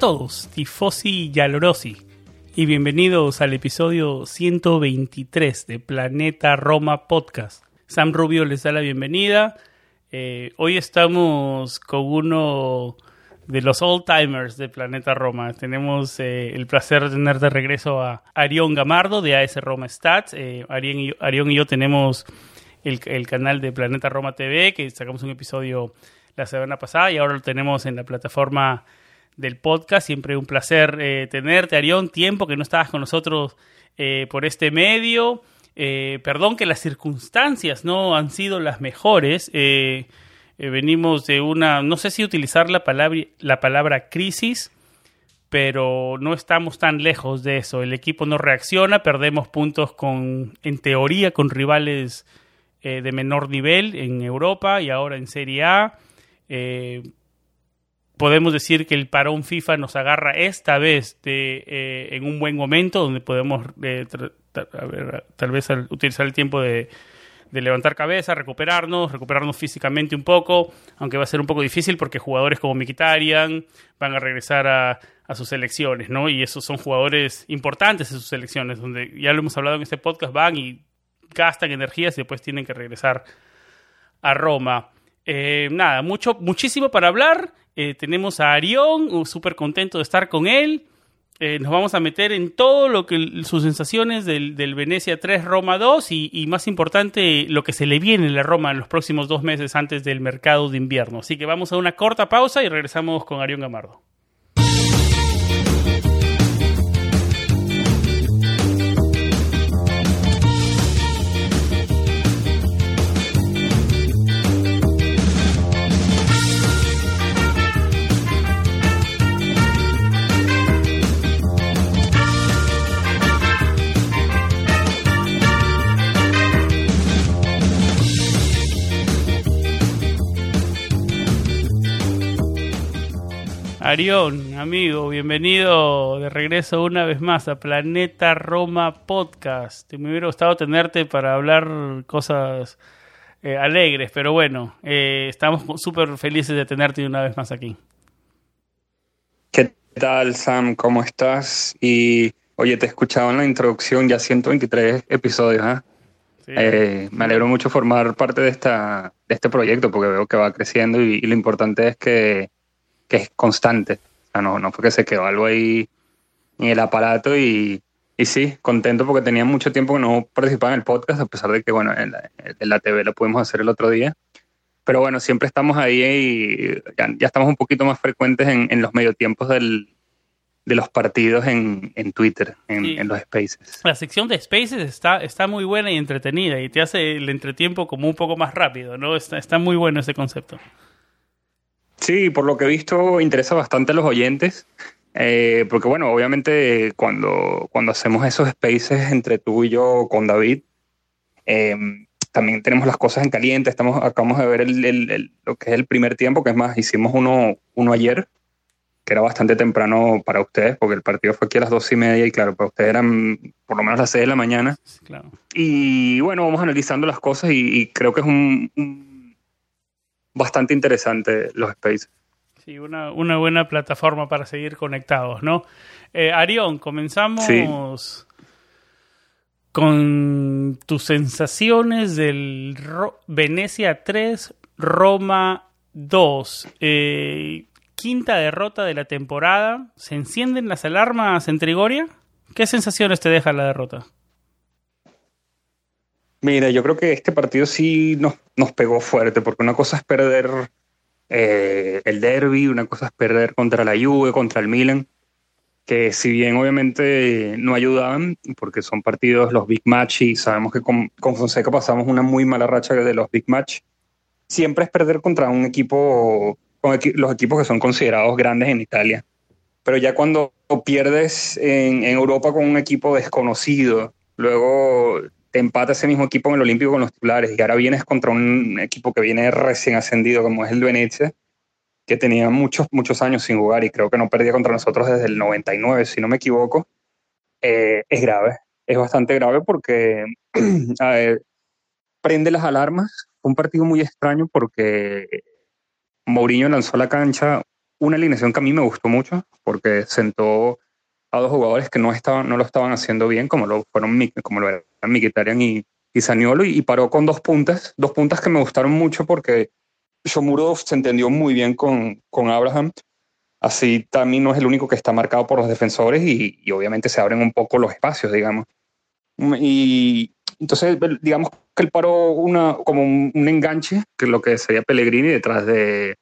Todos, tifosi y alorosi, y bienvenidos al episodio 123 de Planeta Roma Podcast. Sam Rubio les da la bienvenida. Eh, hoy estamos con uno de los old timers de Planeta Roma. Tenemos eh, el placer de tener de regreso a Arión Gamardo de AS Roma Stats. Eh, Arión, y, yo tenemos el, el canal de Planeta Roma TV, que sacamos un episodio la semana pasada y ahora lo tenemos en la plataforma del podcast. Siempre un placer eh, tenerte, Arión. Tiempo que no estabas con nosotros eh, por este medio. Eh, perdón que las circunstancias no han sido las mejores. venimos de una, no sé si utilizar la palabra, la palabra crisis, pero no estamos tan lejos de eso. El equipo no reacciona, perdemos puntos con, en teoría, con rivales de menor nivel en Europa y ahora en Serie A podemos decir que el parón FIFA nos agarra esta vez de, eh, en un buen momento donde podemos eh, tal vez utilizar el tiempo de, levantar cabeza, recuperarnos, recuperarnos físicamente un poco, aunque va a ser un poco difícil porque jugadores como Mikitarian van a regresar a, a sus selecciones, ¿no? Y esos son jugadores importantes en sus selecciones, donde ya lo hemos hablado en este podcast, van y gastan energías y después tienen que regresar a Roma. Eh, nada, mucho, muchísimo para hablar. Eh, tenemos a Arión, súper contento de estar con él. Eh, nos vamos a meter en todo lo que sus sensaciones del, Venecia 3 Roma 2 y, y, más importante lo que se le viene a la Roma en los próximos dos meses antes del mercado de invierno. Así que vamos a una corta pausa y regresamos con Arión Gamardo. Arión, amigo, bienvenido de regreso una vez más a Planeta Roma Podcast. Me hubiera gustado tenerte para hablar cosas eh, alegres, pero bueno, eh, estamos súper felices de tenerte una vez más aquí. ¿Qué tal, Sam? ¿Cómo estás? Y oye, te he escuchado en la introducción ya 123 episodios, ¿ah? ¿eh? me alegro mucho formar parte de, esta, de este proyecto porque veo que va creciendo y lo importante es que que es constante. O sea, no, no fue que se quedó algo ahí en el aparato y, y sí, contento porque tenía mucho tiempo que no participaba en el podcast, a pesar de que, bueno, en la, TV lo pudimos hacer el otro día. Pero bueno, siempre estamos ahí y ya, estamos un poquito más frecuentes en, en los mediotiempos del, de los partidos en, en Twitter, en, en, los Spaces. La sección de Spaces está, está muy buena y entretenida y te hace el entretiempo como un poco más rápido, ¿no? Está, está muy bueno ese concepto. Sí, por lo que he visto interesa bastante a los oyentes, eh, porque bueno, obviamente cuando, cuando hacemos esos spaces entre tú y yo con David, eh, también tenemos las cosas en caliente, estamos, acabamos de ver el, lo que es el primer tiempo, que es más, hicimos uno, uno ayer, que era bastante temprano para ustedes, porque el partido fue aquí a las dos y media y claro, para ustedes eran por lo menos las seis de la mañana. Claro. Y bueno, vamos analizando las cosas y, creo que es un bastante interesante los spaces. Sí, una, una buena plataforma para seguir conectados, ¿no? Eh, Arión, comenzamos con tus sensaciones del Venecia 3, Roma 2. Eh, quinta derrota de la temporada. ¿Se encienden las alarmas en Trigoria? ¿Qué sensaciones te deja la derrota? Mira, yo creo que este partido sí nos, nos pegó fuerte, porque una cosa es perder eh, el derby, una cosa es perder contra la Juve, contra el Milan, que si bien obviamente no ayudaban, porque son partidos los big match y sabemos que con, con Fonseca pasamos una muy mala racha de los big match, siempre es perder contra un equipo, con los equipos que son considerados grandes en Italia. Pero ya cuando pierdes en, en Europa con un equipo desconocido, luego te empata ese mismo equipo en el Olímpico con los titulares y ahora vienes contra un equipo que viene recién ascendido como es el Venecia, que tenía muchos, muchos años sin jugar y creo que no perdía contra nosotros desde el 99, si no me equivoco, eh, es grave. Es bastante grave porque prende las alarmas. Un partido muy extraño porque Mourinho lanzó a la cancha una alineación que a mí me gustó mucho porque sentó a dos jugadores que no, estaban, no lo estaban haciendo bien, como lo fueron como lo eran Mkhitaryan y, y Saniolo, y, paró con dos puntas, dos puntas que me gustaron mucho porque Shomuro se entendió muy bien con, con Abraham. Así también no es el único que está marcado por los defensores y, obviamente se abren un poco los espacios, digamos. Y entonces, digamos que él paró una, como un, enganche, que lo que sería Pellegrini detrás de,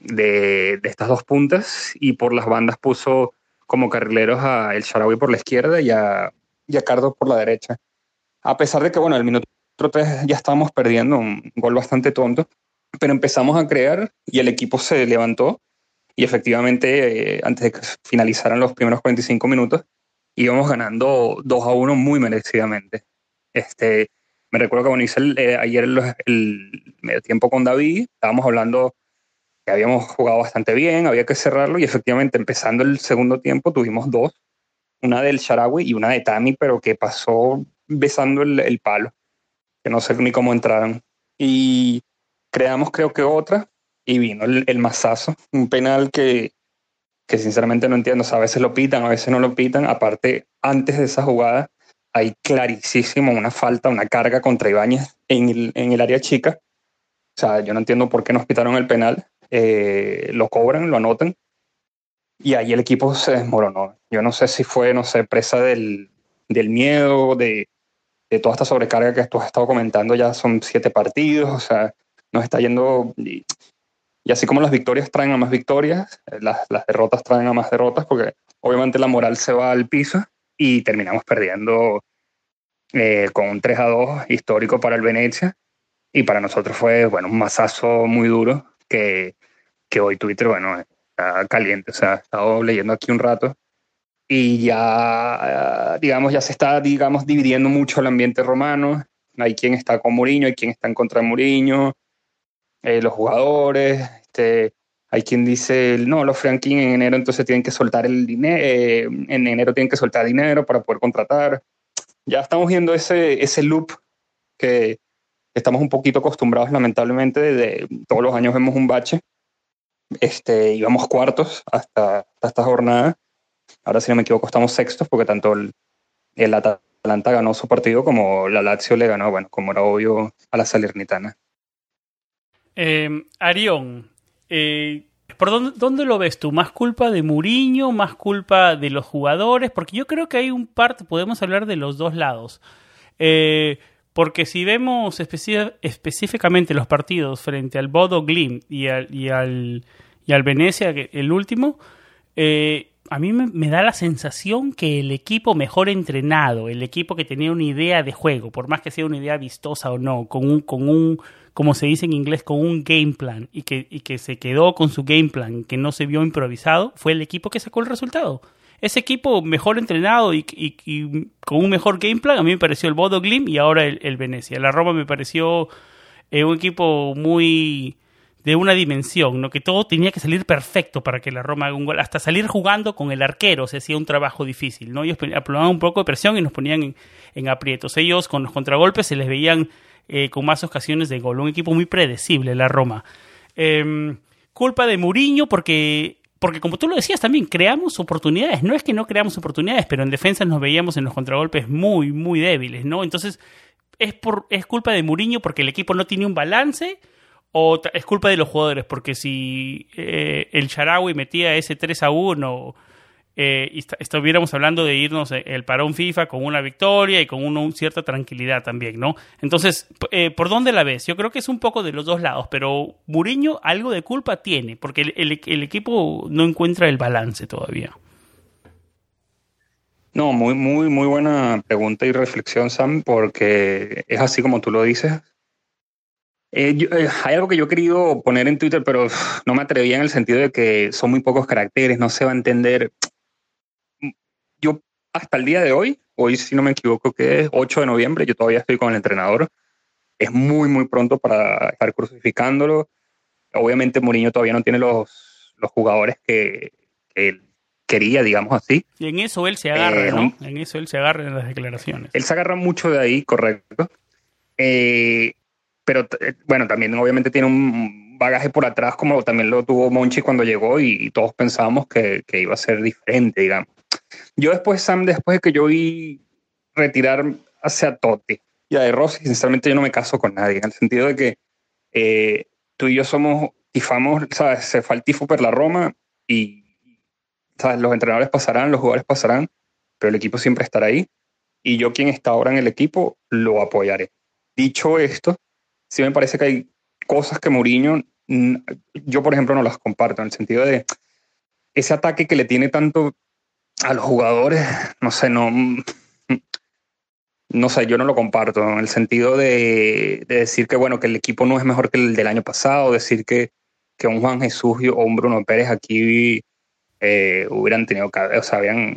de, de, estas dos puntas, y por las bandas puso como carrileros a El Sharawi por la izquierda y a, y por la derecha. A pesar de que, bueno, el minuto 3 ya estábamos perdiendo un gol bastante tonto, pero empezamos a crear y el equipo se levantó y efectivamente, eh, antes de que finalizaran los primeros 45 minutos, íbamos ganando 2 a 1 muy merecidamente. Este, me recuerdo que bueno, eh, ayer el, el medio tiempo con David, estábamos hablando que habíamos jugado bastante bien, había que cerrarlo y efectivamente empezando el segundo tiempo tuvimos dos, una del Sharawi y una de Tami, pero que pasó besando el, el palo, que no sé ni cómo entraron. Y creamos creo que otra y vino el, el mazazo, un penal que, que sinceramente no entiendo, o sea, a veces lo pitan, a veces no lo pitan, aparte antes de esa jugada hay clarísimo una falta, una carga contra Ibáñez en el, en el área chica. O sea, yo no entiendo por qué nos pitaron el penal eh, lo cobran, lo anotan, y ahí el equipo se desmoronó. Yo no sé si fue, no sé, presa del, del miedo, de, de, toda esta sobrecarga que tú has estado comentando, ya son siete partidos, o sea, nos está yendo... Y, y así como las victorias traen a más victorias, las, las derrotas traen a más derrotas, porque obviamente la moral se va al piso y terminamos perdiendo eh, con un 3 a 2 histórico para el Venecia. Y para nosotros fue, bueno, un masazo muy duro que, hoy Twitter, bueno, está caliente, o sea, he estado leyendo aquí un rato y ya, digamos, ya se está, digamos, dividiendo mucho el ambiente romano. Hay quien está con Mourinho, hay quien está en contra de Mourinho, eh, los jugadores, este, hay quien dice, no, los Franklin en enero entonces tienen que soltar el dinero, eh, en enero tienen que soltar dinero para poder contratar. Ya estamos viendo ese, ese loop que estamos un poquito acostumbrados, lamentablemente, de, todos los años vemos un bache este, íbamos cuartos hasta, hasta esta jornada. Ahora, si no me equivoco, estamos sextos porque tanto el, el Atalanta ganó su partido como la Lazio le ganó, bueno, como era obvio, a la Salernitana. Eh, Arión, ¿por dónde, dónde, lo ves tú? ¿Más culpa de Muriño? ¿Más culpa de los jugadores? Porque yo creo que hay un par, podemos hablar de los dos lados. Eh, porque si vemos específicamente los partidos frente al Bodo Glim y al, y al, y al Venecia, el último, eh, a mí me, me, da la sensación que el equipo mejor entrenado, el equipo que tenía una idea de juego, por más que sea una idea vistosa o no, con un, con un como se dice en inglés, con un game plan y que, y que se quedó con su game plan, que no se vio improvisado, fue el equipo que sacó el resultado ese equipo mejor entrenado y, con un mejor game plan, a mí me pareció el Bodo Glim y ahora el, Venecia. La Roma me pareció eh, un equipo muy de una dimensión, ¿no? que todo tenía que salir perfecto para que la Roma haga un gol, hasta salir jugando con el arquero se hacía un trabajo difícil, ¿no? Ellos aprobaban un poco de presión y nos ponían en, aprietos. Ellos con los contragolpes se les veían eh, con más ocasiones de gol, un equipo muy predecible, la Roma. Eh, culpa de Mourinho porque porque como tú lo decías también, creamos oportunidades. No es que no creamos oportunidades, pero en defensa nos veíamos en los contragolpes muy, muy débiles, ¿no? Entonces, ¿es, por, es culpa de Mourinho porque el equipo no tiene un balance? ¿O es culpa de los jugadores? Porque si eh, el Sharawi metía ese 3 a 1 eh, y estuviéramos hablando de irnos eh, el parón FIFA con una victoria y con una, cierta tranquilidad también, ¿no? Entonces, eh, ¿por dónde la ves? Yo creo que es un poco de los dos lados, pero Muriño algo de culpa tiene, porque el, equipo no encuentra el balance todavía. No, muy, muy, muy buena pregunta y reflexión, Sam, porque es así como tú lo dices. hay algo que yo he querido poner en Twitter, pero no me atrevía en el sentido de que son muy pocos caracteres, no se va a entender hasta el día de hoy, hoy si no me equivoco que es 8 de noviembre, yo todavía estoy con el entrenador. Es muy, muy pronto para estar crucificándolo. Obviamente Mourinho todavía no tiene los, los jugadores que, él quería, digamos así. Y en eso él se agarra, eh, ¿no? En eso él se agarra en las declaraciones. Él se agarra mucho de ahí, correcto. Eh, pero eh, bueno, también obviamente tiene un bagaje por atrás, como también lo tuvo Monchi cuando llegó y, todos pensábamos que, que, iba a ser diferente, digamos. Yo después, Sam, después de que yo vi retirar hacia Totti y a De Rossi, sinceramente yo no me caso con nadie, en el sentido de que eh, tú y yo somos tifamos, ¿sabes? Se fue el tifo por la Roma y, ¿sabes? Los entrenadores pasarán, los jugadores pasarán, pero el equipo siempre estará ahí y yo quien está ahora en el equipo lo apoyaré. Dicho esto, sí me parece que hay cosas que Mourinho, yo por ejemplo no las comparto, en el sentido de ese ataque que le tiene tanto a los jugadores, no sé, no, no sé, yo no lo comparto, en el sentido de, decir que, bueno, que el equipo no es mejor que el del año pasado, decir que, que un Juan Jesús o un Bruno Pérez aquí eh, hubieran tenido, o sea, habían...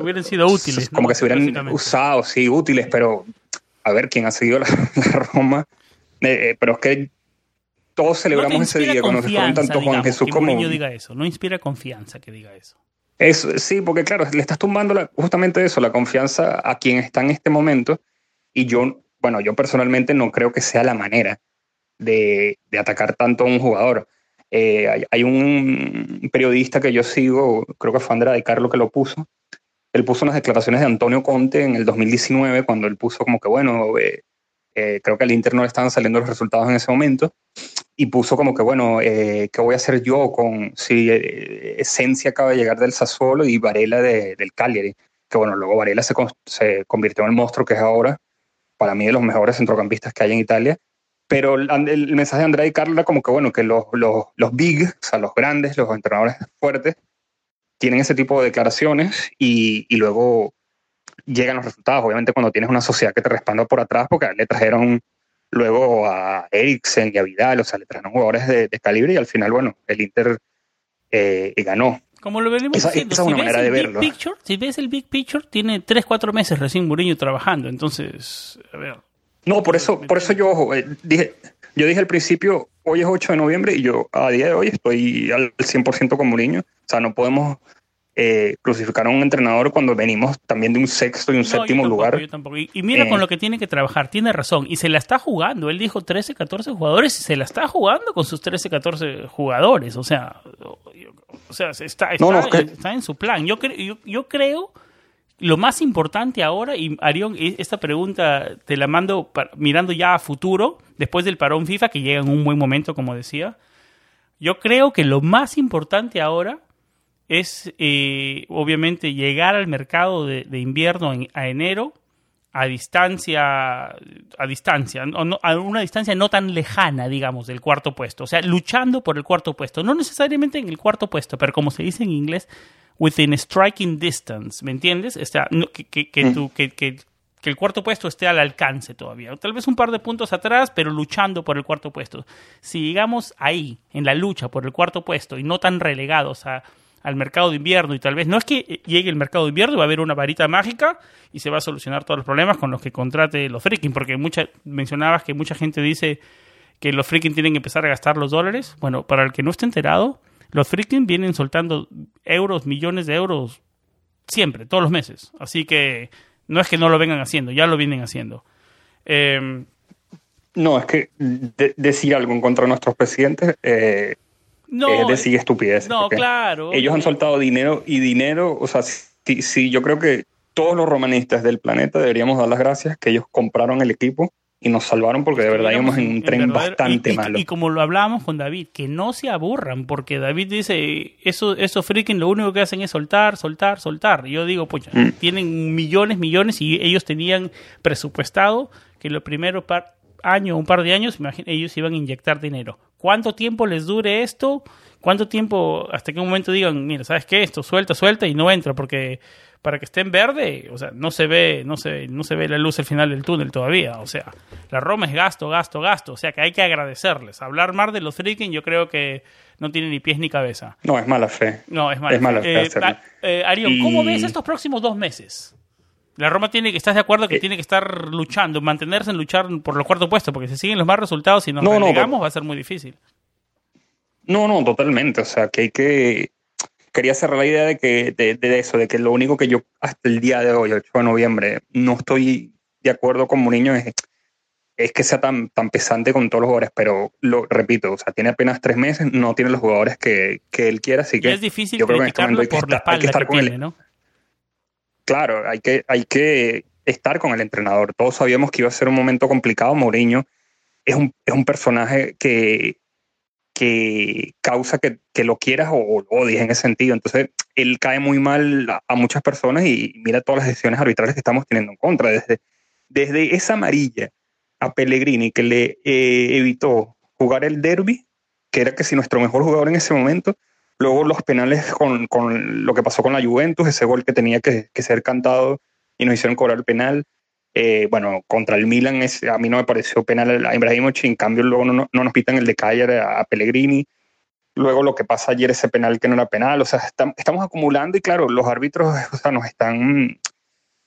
Hubieran sido útiles. Como que se hubieran usado, sí, útiles, pero a ver quién ha seguido la, Roma. Eh, eh, pero es que todos celebramos ese día cuando se fueron tanto Juan Jesús como... diga eso, no inspira confianza que diga eso sí, porque claro, le estás tumbando justamente eso, la confianza a quien está en este momento. Y yo, bueno, yo personalmente no creo que sea la manera de, atacar tanto a un jugador. Eh, hay, un periodista que yo sigo, creo que fue Andrea de Carlo que lo puso. Él puso unas declaraciones de Antonio Conte en el 2019, cuando él puso como que, bueno, eh, eh, creo que al Inter no le estaban saliendo los resultados en ese momento y puso como que, bueno, eh, ¿qué voy a hacer yo con si eh, Esencia acaba de llegar del Sassuolo y Varela del Cagliari? Que bueno, luego Varela se, se, convirtió en el monstruo que es ahora, para mí de los mejores centrocampistas que hay en Italia. Pero el, mensaje de Andrea y Carlos era como que, bueno, que los, los, los big, o sea, los grandes, los entrenadores fuertes, tienen ese tipo de declaraciones y, y luego llegan los resultados. Obviamente cuando tienes una sociedad que te respalda por atrás, porque le trajeron luego a Eriksen y a Vidal, o sea, le trajeron jugadores de, calibre y al final, bueno, el Inter eh, ganó. Como lo venimos esa, diciendo, esa es una manera de verlo. Picture, si ves el Big Picture, tiene 3, 4 meses recién Mourinho trabajando, entonces, a ver. No, por eso, por eso yo eh, dije, yo dije al principio, hoy es 8 de noviembre y yo a día de hoy estoy al 100% con Mourinho. O sea, no podemos eh, crucificar a un entrenador cuando venimos también de un sexto y un séptimo lugar. Y, mira con eh, lo que tiene que trabajar, tiene razón. Y se la está jugando. Él dijo 13, 14 jugadores y se la está jugando con sus 13, 14 jugadores. O sea, o sea está, está, en su plan. Yo, yo, yo creo lo más importante ahora, y Arión, e, esta pregunta te la mando mirando ya a futuro, después del parón FIFA, que llega en un buen momento, como decía. Yo creo que lo más importante ahora es eh, obviamente llegar al mercado de, invierno a enero a distancia, a distancia, a una distancia no tan lejana, digamos, del cuarto puesto. O sea, luchando por el cuarto puesto. No necesariamente en el cuarto puesto, pero como se dice en inglés, within striking distance, ¿me entiendes? O sea, que, que, que, que, que el cuarto puesto esté al alcance todavía. Tal vez un par de puntos atrás, pero luchando por el cuarto puesto. Si llegamos ahí, en la lucha por el cuarto puesto, y no tan relegados a al mercado de invierno y tal vez no es que llegue el mercado de invierno y va a haber una varita mágica y se va a solucionar todos los problemas con los que contrate los freaking, porque mucha, mencionabas que mucha gente dice que los freaking tienen que empezar a gastar los dólares. Bueno, para el que no esté enterado, los freaking vienen soltando euros, millones de euros siempre, todos los meses. Así que no es que no lo vengan haciendo, ya lo vienen haciendo. Em, no, es que decir algo en contra de nuestros presidentes eh, no, es decir estupidez. No, claro. Ellos han soltado dinero y dinero, o sea, sí, yo creo que todos los romanistas del planeta deberíamos dar las gracias que ellos compraron el equipo y nos salvaron porque de verdad íbamos en un tren bastante malo. Y como lo hablábamos con David, que no se aburran, porque David dice, eso, esos freaking lo único que hacen es soltar, soltar, soltar. Y yo digo, pues tienen millones, millones y ellos tenían presupuestado que lo primero par año, un par de años, ellos iban a inyectar dinero. ¿Cuánto tiempo les dure esto? ¿Cuánto tiempo, hasta qué momento digan, mira, ¿sabes qué? Esto suelta, suelta y no entra, porque para que esté en verde, o sea, no se ve, no se, no se ve la luz al final del túnel todavía. O sea, la Roma es gasto, gasto, gasto. O sea que hay que agradecerles. Hablar más de los freaking yo creo que no tiene ni pies ni cabeza. No, es mala fe. No, es mala, fe. Eh, eh, Arión, ¿cómo ves estos próximos dos meses? La Roma tiene que, ¿estás de acuerdo que eh, tiene que estar luchando, mantenerse en luchar por los cuartos puestos? Porque si siguen los más resultados y nos no, relegamos va a ser muy difícil. No, no, totalmente. O sea, que hay que quería cerrar la idea de que de, eso, de que lo único que yo hasta el día de hoy, 8 de noviembre, no estoy de acuerdo con Mourinho es, es que sea tan, tan pesante con todos los jugadores, pero lo repito, o sea, tiene apenas tres meses, no tiene los jugadores que, que él quiera, así que es difícil yo creo que en este por la espalda hay que estar con él. ¿no? Claro, hay que, hay que estar con el entrenador. Todos sabíamos que iba a ser un momento complicado. Mourinho es un, es un personaje que que causa que, que lo quieras o, lo odies en ese sentido. Entonces, él cae muy mal a, muchas personas y mira todas las decisiones arbitrales que estamos teniendo en contra. Desde, desde esa amarilla a Pellegrini que le eh, evitó jugar el derby, que era que si nuestro mejor jugador en ese momento, luego los penales con, con lo que pasó con la Juventus, ese gol que tenía que, que ser cantado y nos hicieron cobrar el penal. Eh, bueno, contra el Milan es, a mí no me pareció penal a Ibrahimovic, en cambio luego no, no, nos pitan el de Cayer a, Pellegrini. Luego lo que pasa ayer, ese penal que no era penal, o sea, estamos acumulando y claro, los árbitros o sea, nos están,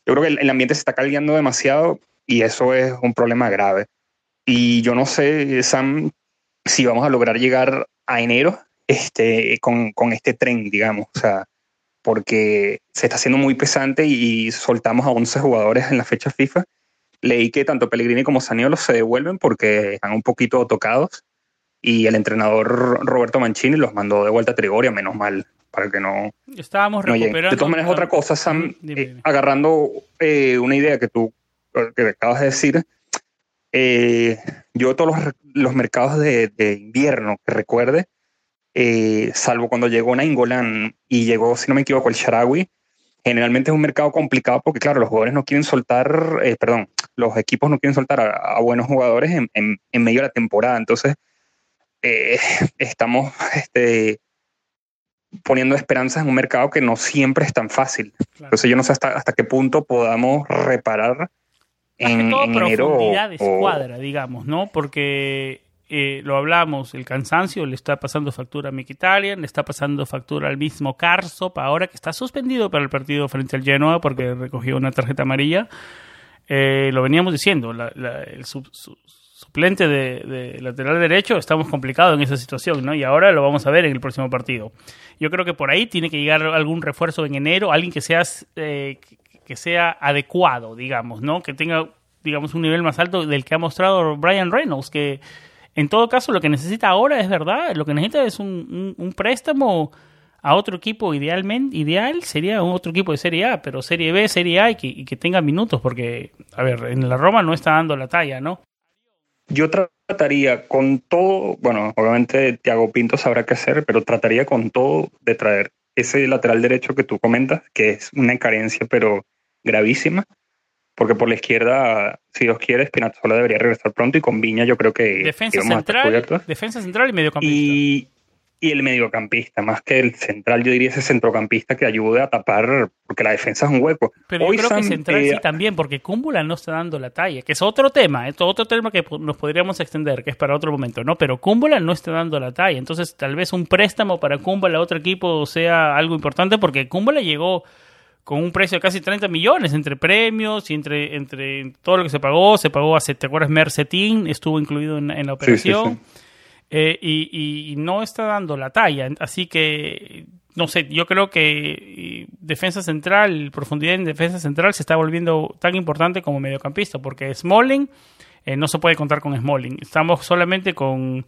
yo creo que el, ambiente se está caldeando demasiado y eso es un problema grave. Y yo no sé, Sam, si vamos a lograr llegar a enero este, con, con este tren, digamos, o sea, porque se está haciendo muy pesante y soltamos a 11 jugadores en la fecha FIFA. Leí que tanto Pellegrini como Saniolo se devuelven porque están un poquito tocados y el entrenador Roberto Mancini los mandó de vuelta a Trigoria, menos mal, para que no... Estábamos recuperando... de todas maneras, otra cosa, Sam, eh, agarrando eh, una idea que tú que acabas de decir, eh, yo todos los, los mercados de, de, invierno que recuerde, eh, salvo cuando llegó Nainggolan y llegó, si no me equivoco, el Sharawi, generalmente es un mercado complicado porque, claro, los jugadores no quieren soltar, eh, perdón, los equipos no quieren soltar a, buenos jugadores en, en, medio de la temporada. Entonces, eh, estamos este, poniendo esperanzas en un mercado que no siempre es tan fácil. Entonces, yo no sé hasta, hasta qué punto podamos reparar en, en enero. Profundidad de escuadra, digamos, ¿no? Porque eh, lo hablamos, el cansancio le está pasando factura a Mkhitaryan, le está pasando factura al mismo Karsop, ahora que está suspendido para el partido frente al Genoa porque recogió una tarjeta amarilla. Eh, lo veníamos diciendo, el suplente de, lateral derecho, estamos complicados en esa situación, ¿no? Y ahora lo vamos a ver en el próximo partido. Yo creo que por ahí tiene que llegar algún refuerzo en enero, alguien que sea, eh, que sea adecuado, digamos, ¿no? Que tenga, digamos, un nivel más alto del que ha mostrado Brian Reynolds, que en todo caso, lo que necesita ahora es verdad, lo que necesita es un, un, préstamo a otro equipo idealmente, ideal sería un otro equipo de Serie A, pero Serie B, Serie A y que, y que tenga minutos, porque, a ver, en la Roma no está dando la talla, ¿no? Yo trataría con todo, bueno, obviamente Thiago Pinto sabrá qué hacer, pero trataría con todo de traer ese lateral derecho que tú comentas, que es una carencia, pero gravísima porque por la izquierda, si Dios quiere, Spinazzola debería regresar pronto y con Viña yo creo que defensa central, defensa central y mediocampista. Y, y, el mediocampista, más que el central, yo diría ese centrocampista que ayude a tapar, porque la defensa es un hueco. Pero yo creo que central sí también, porque Cúmbula no está dando la talla, que es otro tema, es otro tema que nos podríamos extender, que es para otro momento, ¿no? Pero Cúmbula no está dando la talla, entonces tal vez un préstamo para Cúmbula a otro equipo sea algo importante, porque Cúmbula llegó con un precio de casi 30 millones entre premios y entre, entre todo lo que se pagó. Se pagó, hace, ¿te acuerdas? Mercetín estuvo incluido en, la operación. Eh, y, no está dando la talla. Así que, no sé, yo creo que defensa central, profundidad en defensa central se está volviendo tan importante como mediocampista, porque Smalling eh, no se puede contar con Smalling. Estamos solamente con,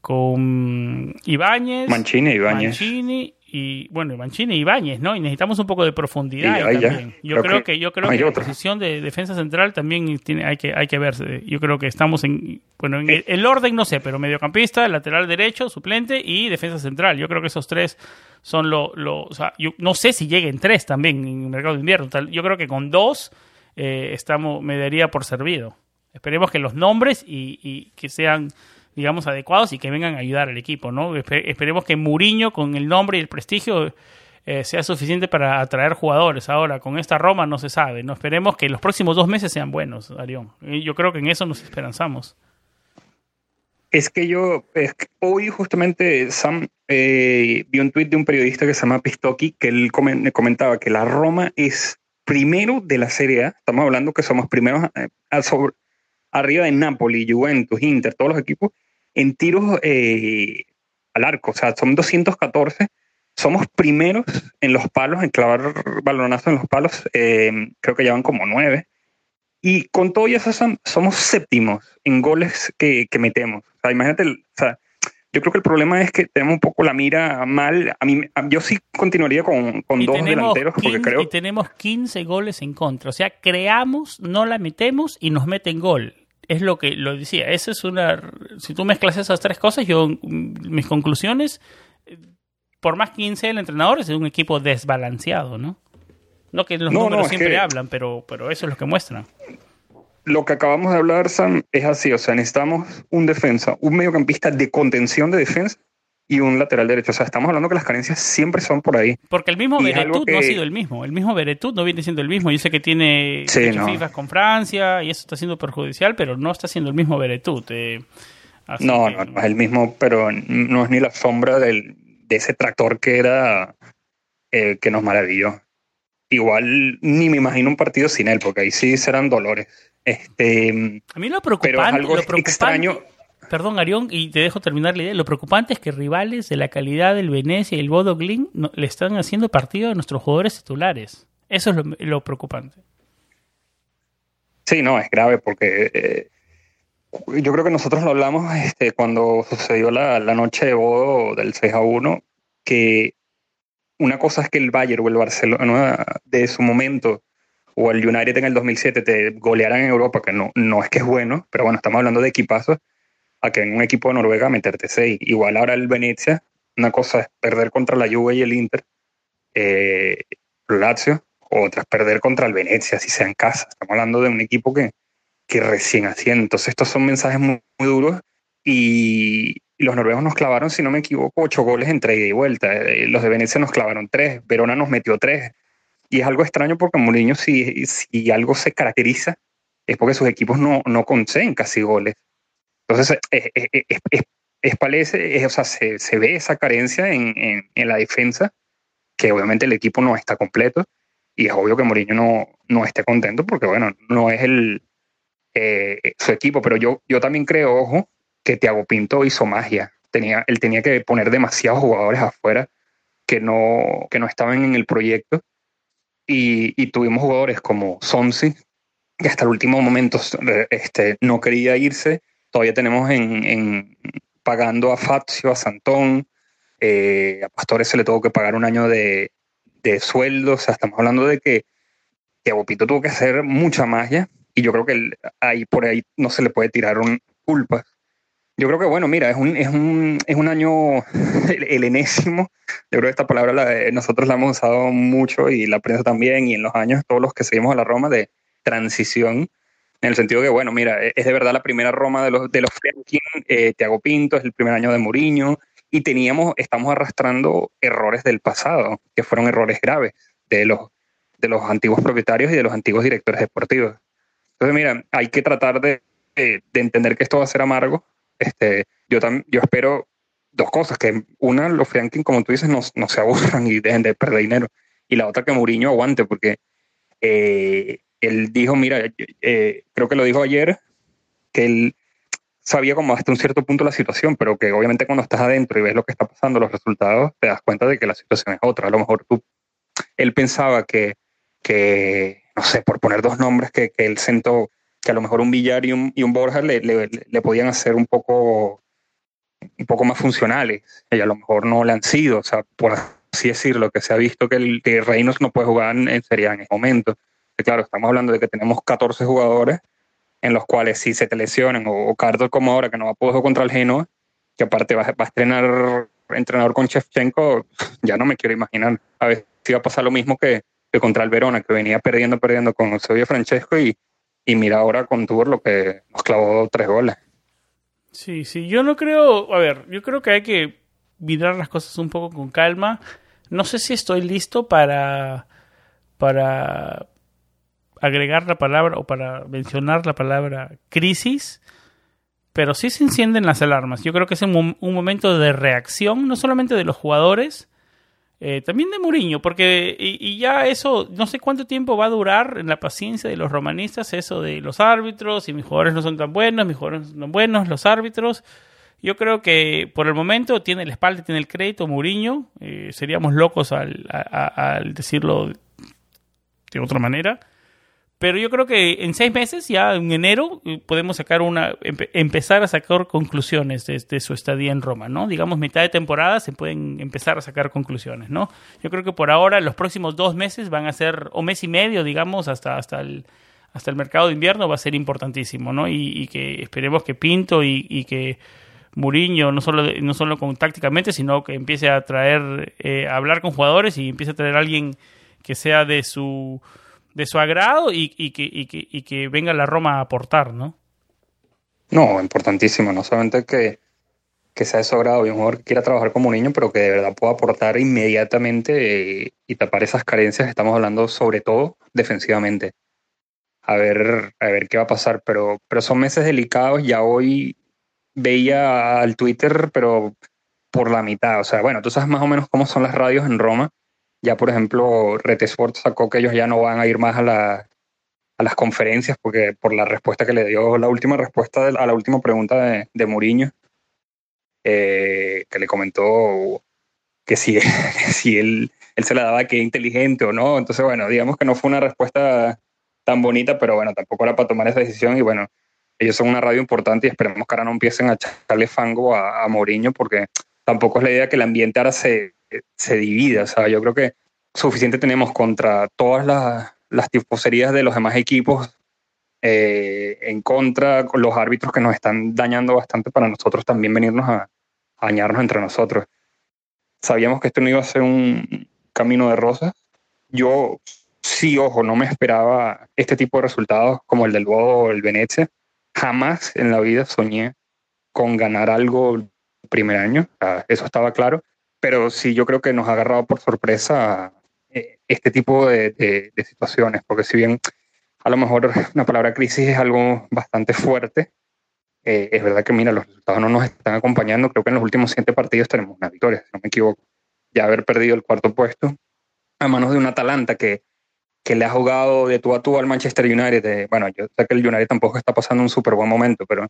con Ibáñez, Mancini, Ibáñez. Mancini y bueno, Mancini y Ibáñez, ¿no? Y necesitamos un poco de profundidad también. Yo creo, que, yo creo que la posición de defensa central también tiene, hay que hay que verse. Yo creo que estamos en bueno, en el, orden no sé, pero mediocampista, lateral derecho, suplente y defensa central. Yo creo que esos tres son lo, lo o sea, yo no sé si lleguen tres también en el mercado de invierno. Yo creo que con dos eh, estamos me daría por servido. Esperemos que los nombres y, y que sean digamos, adecuados y que vengan a ayudar al equipo, ¿no? esperemos que Muriño, con el nombre y el prestigio, eh, sea suficiente para atraer jugadores. Ahora, con esta Roma no se sabe, ¿no? Esperemos que los próximos dos meses sean buenos, Arión. Yo creo que en eso nos esperanzamos. Es que yo, hoy justamente Sam eh, vi un tuit de un periodista que se llama Pistoki, que él comentaba que la Roma es primero de la Serie A, estamos hablando que somos primeros eh, arriba de Napoli, Juventus, Inter, todos los equipos, en tiros eh, al arco, o sea, son 214. Somos primeros en los palos, en clavar balonazos en los palos, eh, creo que llevan como nueve. Y con todo eso somos séptimos en goles que, metemos. O sea, imagínate, o sea, yo creo que el problema es que tenemos un poco la mira mal. A mí, yo sí continuaría con, con dos delanteros porque creo. Y tenemos 15 goles en contra. O sea, creamos, no la metemos y nos meten gol es lo que lo decía. Esa es una. Si tú mezclas esas tres cosas, yo mis conclusiones, por más que sea el entrenador, es un equipo desbalanceado, ¿no? No que los números siempre hablan, pero, pero eso es lo que muestran. Lo que acabamos de hablar, Sam, es así. O sea, necesitamos un defensa, un mediocampista de contención de defensa y un lateral derecho. O sea, estamos hablando que las carencias siempre son por ahí. Porque el mismo Beretut no ha sido el mismo. El mismo Beretut no viene siendo el mismo. Yo sé que tiene sí, con Francia y eso está siendo perjudicial, pero no está siendo el mismo Beretut. Eh, no, no, no es el mismo, pero no es ni la sombra del, de ese tractor que era eh, que nos maravilló. Igual ni me imagino un partido sin él, porque ahí sí serán dolores. Este, a mí lo preocupante, pero algo lo preocupante, extraño Perdón, Arión, y te dejo terminar la idea. Lo preocupante es que rivales de la calidad del Venecia y el Bodo Glin le están haciendo partido a nuestros jugadores titulares. Eso es lo, preocupante. Sí, no, es grave porque eh, yo creo que nosotros lo hablamos este, cuando sucedió la, noche de Bodo del 6 a 1, que una cosa es que el Bayern o el Barcelona de su momento o el United en el 2007 te golearan en Europa, que no, no es que es bueno, pero bueno, estamos hablando de equipazos a que en un equipo de Noruega meterte seis. Igual ahora el Venecia, una cosa es perder contra la Juve y el Inter, eh, Lazio, otra es perder contra el Venecia, si sea en casa. Estamos hablando de un equipo que, que recién hacía. Entonces estos son mensajes muy, duros y, los noruegos nos clavaron, si no me equivoco, ocho goles entre ida y vuelta. Eh, los de Venecia nos clavaron tres, Verona nos metió tres. Y es algo extraño porque Mourinho, si, si algo se caracteriza, es porque sus equipos no, no conceden casi goles. Entonces, es, es, o sea, se, ve esa carencia en, en, la defensa, que obviamente el equipo no está completo, y es obvio que Mourinho no, no esté contento porque, bueno, no es el, eh, su equipo, pero yo, yo también creo, ojo, que Thiago Pinto hizo magia. Tenía, él tenía que poner demasiados jugadores afuera que no, que no estaban en el proyecto. Y, y tuvimos jugadores como Sonsi, que hasta el último momento este, no quería irse, todavía tenemos en, pagando a Fazio, a Santón, eh, a Pastores se le tuvo que pagar un año de, de sueldo, o sea, estamos hablando de que, que Agopito tuvo que hacer mucha magia. Y yo creo que ahí por ahí no se le puede tirar un, culpa. Yo creo que, bueno, mira, es un, es un, es un año, el, enésimo, yo creo que esta palabra la, nosotros la hemos usado mucho y la prensa también, y en los años todos los que seguimos a la Roma de transición, en el sentido que, bueno, mira, e-, es de verdad la primera Roma de los, de los Franklin, eh, Thiago Pinto, es el primer año de Mourinho, y teníamos, estamos arrastrando errores del pasado, que fueron errores graves de los, de los antiguos propietarios y de los antiguos directores deportivos. Entonces, mira, hay que tratar de, de, entender que esto va a ser amargo. Este, yo, tam, yo espero dos cosas, que una, los Franklin, como tú dices, no, no se aburran y dejen de perder dinero, y la otra, que Mourinho aguante, porque eh, él dijo, mira, eh, creo que lo dijo ayer, que él sabía como hasta un cierto punto la situación, pero que obviamente cuando estás adentro y ves lo que está pasando, los resultados, te das cuenta de que la situación es otra. A lo mejor tú, él pensaba que, que no sé, por poner dos nombres que, que él sentó, que a lo mejor un Villar y un, y un Borja le, le, le, podían hacer un poco, un poco más funcionales, y a lo mejor no le han sido, o sea, por así decirlo, que se ha visto que, el, que Reynolds no puede jugar en, Serie A en este momento. Claro, estamos hablando de que tenemos 14 jugadores en los cuales si se te lesionan, o, Carlos como ahora, que no va a poder contra el Genoa, que aparte va, a estrenar entrenador con Shevchenko, ya no me quiero imaginar. A ver si va a pasar lo mismo que, contra el Verona, que venía perdiendo, perdiendo con Eusebio Francesco y, y mira ahora con Tour lo que nos clavó tres goles. Sí, sí, yo no creo, a ver, yo creo que hay que mirar las cosas un poco con calma. No sé si estoy listo para para agregar la palabra o para mencionar la palabra crisis, pero sí se encienden las alarmas. Yo creo que es un, un momento de reacción, no solamente de los jugadores, eh, también de Mourinho, porque y, ya eso, no sé cuánto tiempo va a durar en la paciencia de los romanistas, eso de los árbitros, y mis jugadores no son tan buenos, mis jugadores no son buenos, los árbitros. Yo creo que por el momento tiene la espalda, tiene el crédito Mourinho. Eh, seríamos locos al, al decirlo de otra manera. Pero yo creo que en seis meses, ya en enero, podemos sacar una, empezar a sacar conclusiones desde su estadía en Roma, ¿no? Digamos, mitad de temporada se pueden empezar a sacar conclusiones, ¿no? Yo creo que por ahora, los próximos dos meses van a ser, o mes y medio, digamos, hasta, hasta el, hasta el mercado de invierno va a ser importantísimo, ¿no? Y, que esperemos que Pinto y, que Muriño, no solo, no solo con, tácticamente, sino que empiece a traer, eh, a hablar con jugadores y empiece a traer a alguien que sea de su de su agrado y, que, que, venga la Roma a aportar, ¿no? No, importantísimo, no solamente que, sea de su agrado y un jugador que quiera trabajar como niño, pero que de verdad pueda aportar inmediatamente eh, y tapar esas carencias. Estamos hablando sobre todo defensivamente. A ver, a ver qué va a pasar, pero, pero son meses delicados. Ya hoy veía al Twitter, pero por la mitad. O sea, bueno, tú sabes más o menos cómo son las radios en Roma ya, por ejemplo, Retesport sacó que ellos ya no van a ir más a, la, a las conferencias porque por la respuesta que le dio, la última respuesta a la última pregunta de, de Mourinho, eh, que le comentó que si, si él, él se la daba que inteligente o no. Entonces, bueno, digamos que no fue una respuesta tan bonita, pero bueno, tampoco era para tomar esa decisión y bueno, ellos son una radio importante y esperemos que ahora no empiecen a echarle fango a, a Mourinho porque tampoco es la idea que el ambiente ahora se, se divide. O sea, yo creo que suficiente tenemos contra todas las, las tifoserías de los demás equipos eh, en contra con los árbitros que nos están dañando bastante para nosotros también venirnos a, dañarnos entre nosotros. Sabíamos que esto no iba a ser un camino de rosas. Yo sí, ojo, no me esperaba este tipo de resultados como el del Bodo o el Venecia. Jamás en la vida soñé con ganar algo el primer año. eso estaba claro pero sí yo creo que nos ha agarrado por sorpresa eh, este tipo de, situaciones, porque si bien a lo mejor una palabra crisis es algo bastante fuerte, eh, es verdad que mira, los resultados no nos están acompañando, creo que en los últimos siete partidos tenemos una victoria, si no me equivoco, ya haber perdido el cuarto puesto a manos de un Atalanta que, que le ha jugado de tú a tú al Manchester United, bueno, yo sé que el United tampoco está pasando un súper buen momento, pero,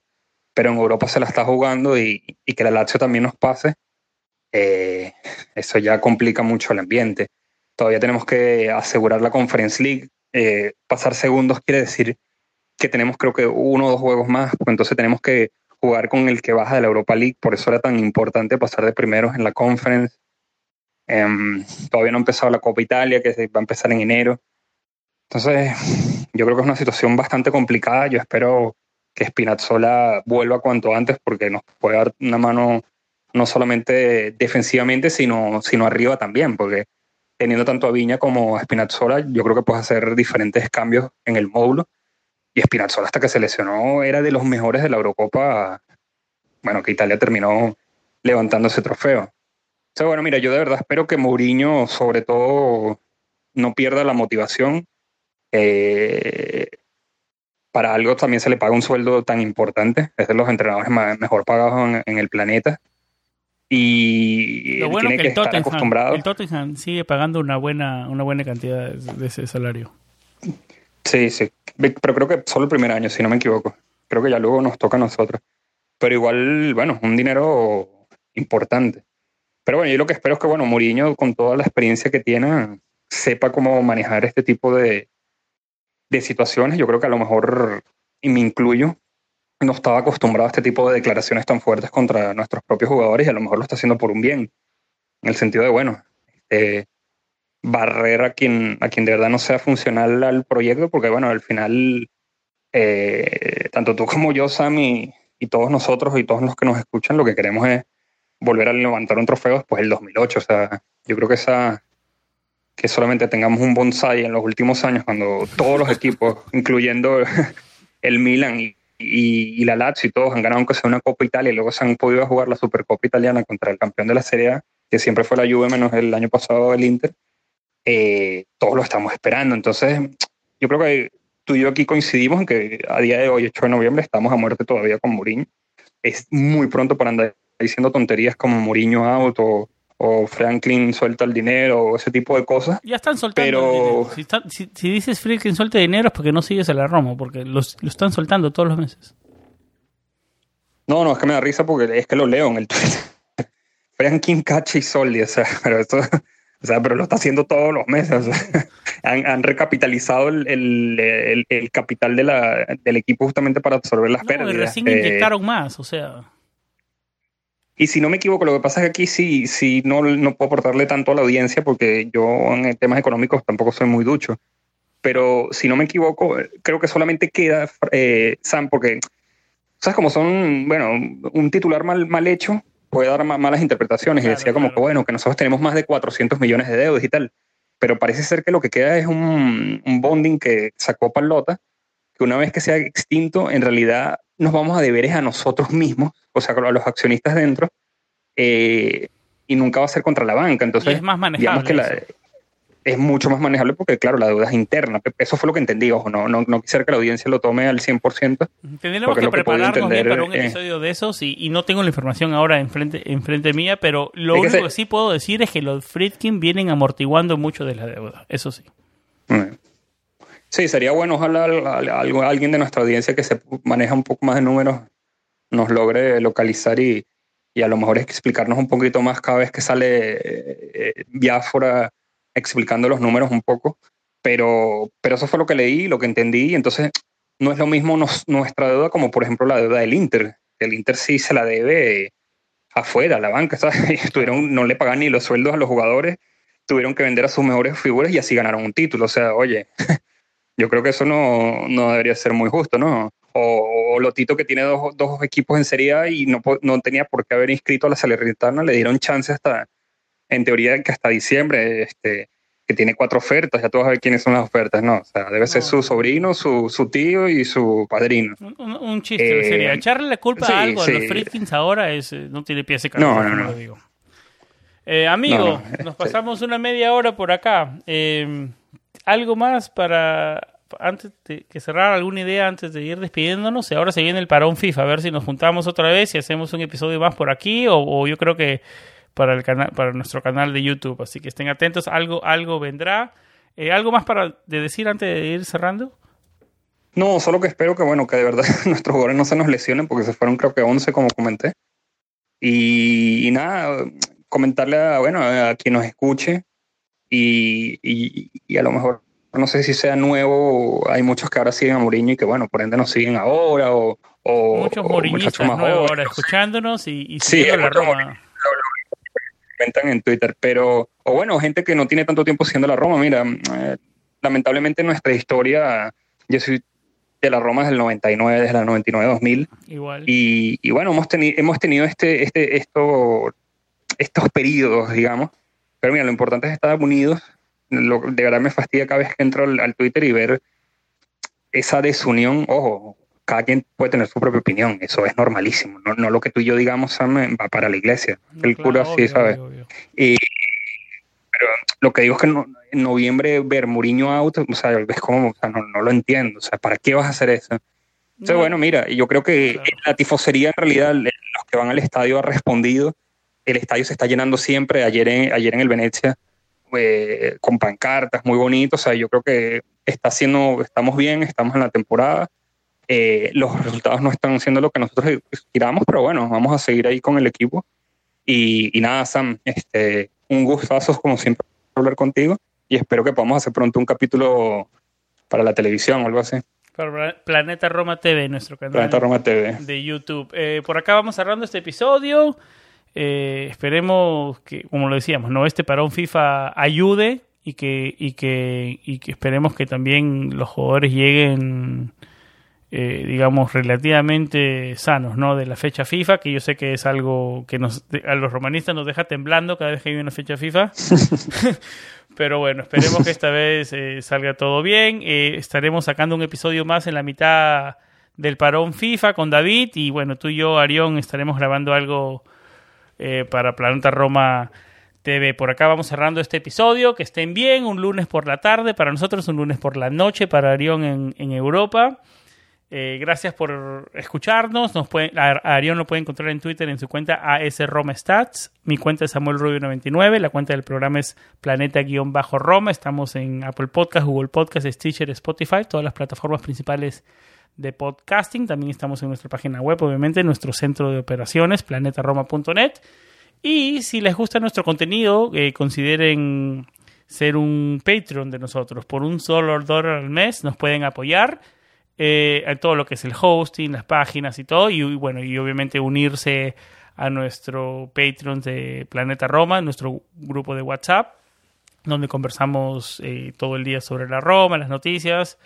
pero en Europa se la está jugando y, y que la Lazio también nos pase, eh, eso ya complica mucho el ambiente. Todavía tenemos que asegurar la Conference League. Eh, pasar segundos quiere decir que tenemos creo que uno o dos juegos más, pues entonces tenemos que jugar con el que baja de la Europa League, por eso era tan importante pasar de primeros en la Conference. Em, todavía no ha empezado la Copa Italia, que va a empezar en enero. Entonces, yo creo que es una situación bastante complicada. Yo espero que Spinazzola vuelva cuanto antes porque nos puede dar una mano no solamente defensivamente, sino, sino arriba también, porque teniendo tanto a Viña como a Spinazzola, yo creo que puedes hacer diferentes cambios en el módulo. Y Spinazzola hasta que se lesionó era de los mejores de la Eurocopa, bueno, que Italia terminó levantando ese trofeo. Entonces, bueno, mira, yo de verdad espero que Mourinho, sobre todo, no pierda la motivación. Eh, para algo también se le paga un sueldo tan importante, es de los entrenadores mejor pagados en el planeta y Lo bueno tiene que, el, Tottenham, acostumbrado. el Tottenham sigue pagando una buena, una buena cantidad de, ese salario. Sí, sí, pero creo que solo el primer año, si no me equivoco. Creo que ya luego nos toca a nosotros. Pero igual, bueno, un dinero importante. Pero bueno, yo lo que espero es que, bueno, Mourinho, con toda la experiencia que tiene, sepa cómo manejar este tipo de, de situaciones. Yo creo que a lo mejor, y me incluyo, no estaba acostumbrado a este tipo de declaraciones tan fuertes contra nuestros propios jugadores y a lo mejor lo está haciendo por un bien, en el sentido de, bueno, este, barrer a quien, a quien de verdad no sea funcional al proyecto, porque bueno, al final, eh, tanto tú como yo, Sam, y, todos nosotros y todos los que nos escuchan, lo que queremos es volver a levantar un trofeo después del 2008. O sea, yo creo que esa que solamente tengamos un bonsai en los últimos años, cuando todos los equipos, incluyendo el Milan y, y, la Lazio y todos han ganado aunque sea una Copa Italia y luego se han podido jugar la Supercopa Italiana contra el campeón de la Serie A, que siempre fue la Juve menos el año pasado el Inter, eh, todos lo estamos esperando. Entonces, yo creo que tú y yo aquí coincidimos en que a día de hoy, 8 de noviembre, estamos a muerte todavía con Mourinho. Es muy pronto para andar diciendo tonterías como Mourinho out o, Franklin suelta el dinero o ese tipo de cosas. Ya están soltando pero... Si, si, dices Franklin suelta dinero es porque no sigues a la Roma, porque lo están soltando todos los meses. No, no, es que me da risa porque es que lo leo en el Twitter. Franklin, Cachi y Soldi, o sea, pero esto o sea, pero lo está haciendo todos los meses. han, recapitalizado el, capital de la, del equipo justamente para absorber las pérdidas. Y recién inyectaron eh, más, o sea. Y si no me equivoco, lo que pasa es que aquí sí, sí no, no puedo aportarle tanto a la audiencia porque yo en temas económicos tampoco soy muy ducho. Pero si no me equivoco, creo que solamente queda eh, Sam, porque, ¿sabes cómo son? Bueno, un titular mal, mal hecho puede dar malas interpretaciones y decía como que bueno, que nosotros tenemos más de 400 millones de deudas y tal, pero parece ser que lo que queda es un, un bonding que sacó Palota, que una vez que sea extinto, en realidad nos vamos a deber a nosotros mismos, o sea, a los accionistas dentro, eh, y nunca va a ser contra la banca. Entonces, es más manejable. Que la, es mucho más manejable porque, claro, la deuda es interna. Eso fue lo que entendí, ojo, no, no, no quisiera que la audiencia lo tome al 100%. Tendríamos que prepararnos bien para un episodio de esos y, no tengo la información ahora enfrente, enfrente mía, pero lo único que, sí puedo decir es que los Friedkin vienen amortiguando mucho de la deuda, eso sí. Sí, sería bueno, ojalá alguien de nuestra audiencia que se maneja un poco más de números nos logre localizar y, y a lo mejor explicarnos un poquito más cada vez que sale eh, eh explicando los números un poco, pero, pero eso fue lo que leí, lo que entendí, entonces no es lo mismo nuestra deuda como por ejemplo la deuda del Inter. El Inter sí se la debe afuera, a la banca, ¿sabes? no le pagan ni los sueldos a los jugadores, tuvieron que vender a sus mejores figuras y así ganaron un título. O sea, oye, yo creo que eso no, no debería ser muy justo, ¿no? O, Lotito que tiene dos, dos, equipos en Serie A y no, no tenía por qué haber inscrito a la Salernitana, le dieron chance hasta, en teoría que hasta diciembre, este, que tiene cuatro ofertas, ya todos saben quiénes son las ofertas, no, o sea, debe ser su sobrino, su, su, tío y su padrino. Un, chiste, eh, sería echarle la culpa a algo a los Friedkins ahora es, eh, no tiene pies de cabeza, no, no, no. Digo. Eh, amigo, nos este pasamos una media hora por acá. Eh, ¿Algo más para antes de que cerrar alguna idea antes de ir despidiéndonos? Ahora se viene el parón FIFA, a ver si nos juntamos otra vez y hacemos un episodio más por aquí o yo creo que para, el canal, para nuestro canal de YouTube. Así que estén atentos, algo, algo vendrá. Eh, ¿Algo más para de decir antes de ir cerrando? No, solo que espero que, bueno, que de verdad nuestros jugadores no se nos lesionen porque se fueron creo que 11 como comenté. Y, nada, comentarle a, bueno, a quien nos escuche y, y, a lo mejor no sé si sea nuevo, hay muchos que ahora siguen a Mourinho y que bueno, por ende nos siguen ahora o, muchos moriñistas nuevos ahora escuchándonos y, y siguiendo la Roma comentan en Twitter, pero, o bueno, gente que no tiene tanto tiempo siendo la Roma, mira, eh, lamentablemente nuestra historia, yo soy de la Roma desde el 99, desde el 99-2000. Igual. Y, y, bueno, hemos, tenido hemos tenido este, este, esto, estos periodos, digamos, pero mira, lo importante es estar unidos. Lo, de verdad me fastidia cada vez que entro al Twitter y ver esa desunión, ojo, cada quien puede tener su propia opinión, eso es normalísimo, no, no lo que tú y yo digamos va para la iglesia, el cura sí, ¿sabes? Y, pero lo que digo es que en noviembre ver Mourinho out, o sea, es como, o sea, no, no, lo entiendo, o sea, ¿para qué vas a hacer eso? Entonces, bueno, mira, yo creo que la tifosería en realidad, los que van al estadio ha respondido, el estadio se está llenando siempre, ayer en, ayer en el Venecia, eh, con pancartas muy bonitos, o sea, yo creo que está haciendo, estamos bien, estamos en la temporada, eh, los resultados no están siendo lo que nosotros esperamos, pero bueno, vamos a seguir ahí con el equipo. Y, nada, Sam, este, un gustazo como siempre hablar contigo y espero que podamos hacer pronto un capítulo para la televisión o algo así. Planeta Roma TV, nuestro canal Planeta Roma TV. de YouTube. Eh, por acá vamos cerrando este episodio. Eh, esperemos que, como lo decíamos, no este parón FIFA ayude y que, y que, y que esperemos que también los jugadores lleguen, eh, digamos, relativamente sanos, ¿no? De la fecha FIFA, que yo sé que es algo que nos, a los romanistas nos deja temblando cada vez que hay una fecha FIFA. Pero bueno, esperemos que esta vez eh, salga todo bien. Eh, estaremos sacando un episodio más en la mitad del parón FIFA con David. Y bueno, tú y yo, Arión, estaremos grabando algo eh, para Planeta Roma TV. Por acá vamos cerrando este episodio. Que estén bien, un lunes por la tarde para nosotros, un lunes por la noche para Arión en, Europa. Eh, gracias por escucharnos. Nos Arión lo puede encontrar en Twitter en su cuenta ASRomaStats. Mi cuenta es Samuel Rubio 99. La cuenta del programa es Planeta-Roma. Estamos en Apple Podcast, Google Podcast, Stitcher, Spotify, todas las plataformas principales de podcasting. También estamos en nuestra página web, obviamente, en nuestro centro de operaciones, planetaroma.net. Y si les gusta nuestro contenido, eh, consideren ser un Patreon de nosotros. Por un solo dólar al mes nos pueden apoyar eh, todo lo que es el hosting, las páginas y todo, y, bueno, y obviamente unirse a nuestro Patreon de Planeta Roma, nuestro grupo de WhatsApp, donde conversamos eh, todo el día sobre la Roma, las noticias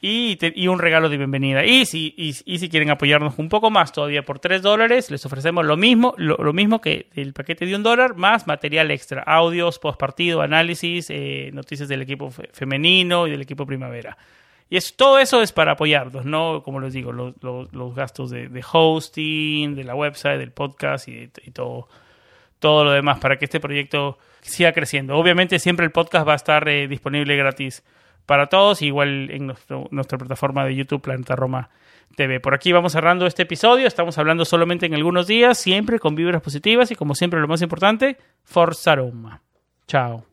y, y un regalo de bienvenida. Y si, y, si quieren apoyarnos un poco más todavía por 3 dólares, les ofrecemos lo mismo, lo, mismo que el paquete de un dólar, más material extra, audios, post partido, análisis, eh, noticias del equipo femenino y del equipo primavera. Y es, todo eso es para apoyarlos, ¿no? Como les digo, los, los, gastos de, hosting, de la website, del podcast y, todo, todo lo demás para que este proyecto siga creciendo. Obviamente siempre el podcast va a estar eh, disponible gratis para todos, igual en nuestra plataforma de YouTube, Planeta Roma TV. Por aquí vamos cerrando este episodio, estamos hablando solamente en algunos días, siempre con vibras positivas y como siempre lo más importante, Forza Roma. Chao.